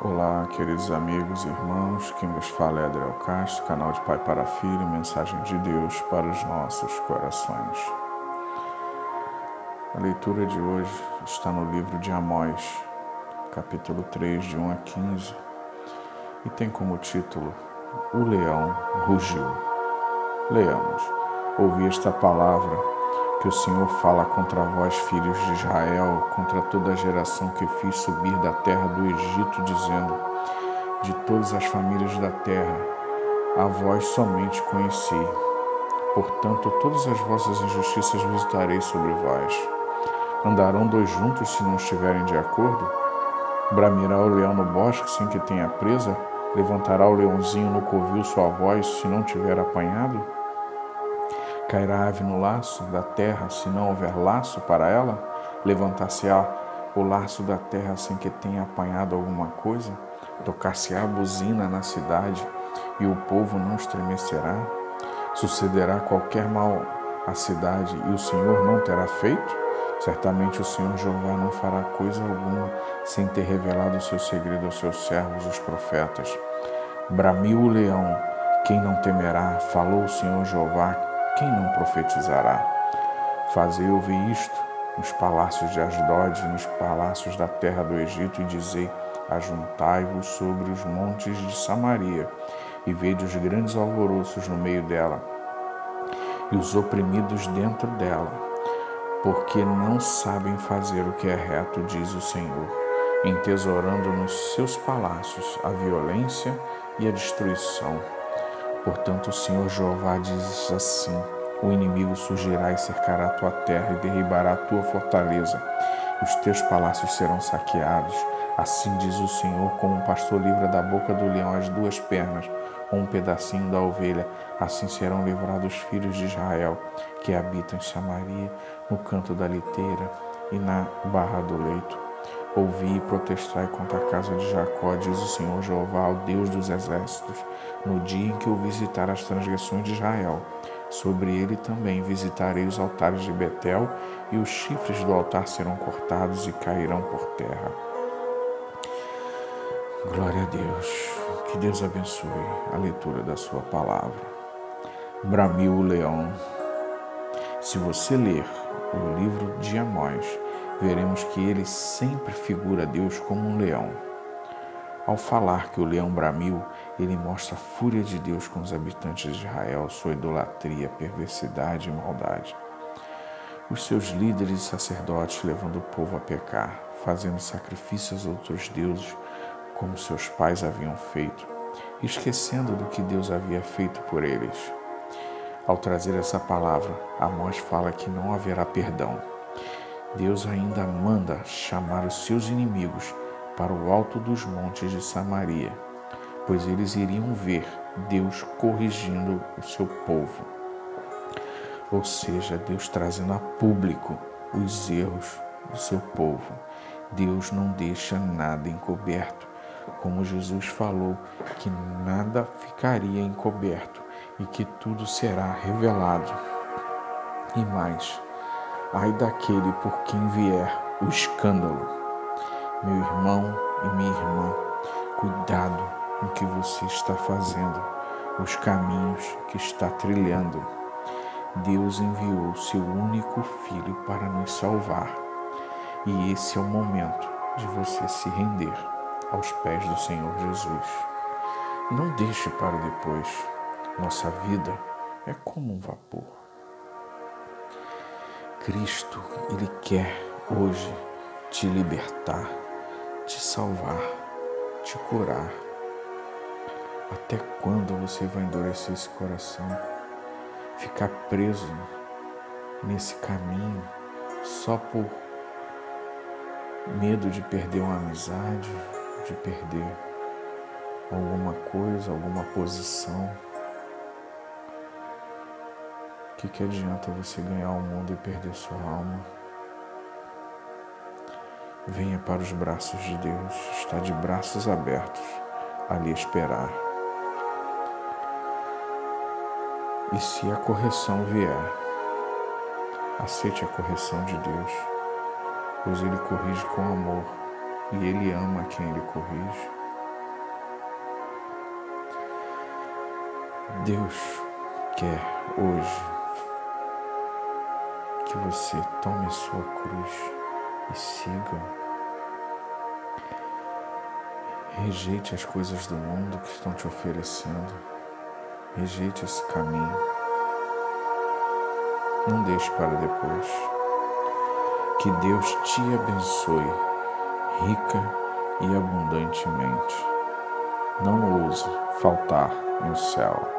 Olá, queridos amigos e irmãos, quem vos fala é Adriel Castro, canal de Pai para Filho, mensagem de Deus para os nossos corações. A leitura de hoje está no livro de Amós, capítulo 3, de 1 a 15, e tem como título O Leão Rugiu. Leamos, ouvi esta palavra que o Senhor fala contra vós, filhos de Israel, contra toda a geração que fiz subir da terra do Egito, dizendo: De todas as famílias da terra, a vós somente conheci. Portanto, todas as vossas injustiças visitarei sobre vós. Andarão dois juntos se não estiverem de acordo? Bramirá o leão no bosque sem que tenha presa? Levantará o leãozinho no covil sua voz se não tiver apanhado? Cairá a ave no laço da terra se não houver laço para ela? Levantar-se-á o laço da terra sem que tenha apanhado alguma coisa? Tocar-se-á a buzina na cidade e o povo não estremecerá? Sucederá qualquer mal à cidade e o Senhor não terá feito? Certamente o Senhor Jeová não fará coisa alguma sem ter revelado o seu segredo aos seus servos, os profetas. Bramiu o leão, quem não temerá? Falou o Senhor Jeová, quem não profetizará? Fazei ouvir isto nos palácios de Asdod nos palácios da terra do Egito e dizei: Ajuntai-vos sobre os montes de Samaria e vede os grandes alvoroços no meio dela e os oprimidos dentro dela, porque não sabem fazer o que é reto, diz o Senhor, entesourando nos seus palácios a violência e a destruição Portanto, o Senhor Jeová diz assim: O inimigo surgirá e cercará a tua terra e derribará a tua fortaleza. Os teus palácios serão saqueados. Assim diz o Senhor, como um pastor livra da boca do leão as duas pernas, ou um pedacinho da ovelha, assim serão livrados os filhos de Israel, que habitam em Samaria, no canto da liteira e na barra do leito. Ouvi e protestai contra a casa de Jacó, diz o Senhor Jeová, o Deus dos exércitos, no dia em que eu visitar as transgressões de Israel. Sobre ele também visitarei os altares de Betel, e os chifres do altar serão cortados e cairão por terra. Glória a Deus. Que Deus abençoe a leitura da sua palavra. Bramiu o leão. Se você ler o livro de Amós, veremos que ele sempre figura Deus como um leão. Ao falar que o leão bramiu, ele mostra a fúria de Deus com os habitantes de Israel, sua idolatria, perversidade e maldade. Os seus líderes e sacerdotes levando o povo a pecar, fazendo sacrifícios a outros deuses, como seus pais haviam feito, esquecendo do que Deus havia feito por eles. Ao trazer essa palavra, Amós fala que não haverá perdão Deus ainda manda chamar os seus inimigos para o alto dos montes de Samaria, pois eles iriam ver Deus corrigindo o seu povo. Ou seja, Deus trazendo a público os erros do seu povo. Deus não deixa nada encoberto, como Jesus falou que nada ficaria encoberto e que tudo será revelado. E mais, ai daquele por quem vier o escândalo. Meu irmão e minha irmã, cuidado no que você está fazendo, os caminhos que está trilhando. Deus enviou seu único filho para nos salvar. E esse é o momento de você se render aos pés do Senhor Jesus. Não deixe para depois. Nossa vida é como um vapor. Cristo, Ele quer hoje te libertar, te salvar, te curar. Até quando você vai endurecer esse coração? Ficar preso nesse caminho só por medo de perder uma amizade, de perder alguma coisa, alguma posição? O que, que adianta você ganhar o mundo e perder sua alma? Venha para os braços de Deus, está de braços abertos a lhe esperar. E se a correção vier, aceite a correção de Deus, pois Ele corrige com amor e Ele ama quem Ele corrige. Deus quer hoje que você tome a sua cruz e siga. Rejeite as coisas do mundo que estão te oferecendo. Rejeite esse caminho. Não deixe para depois. Que Deus te abençoe rica e abundantemente. Não ouse faltar no céu.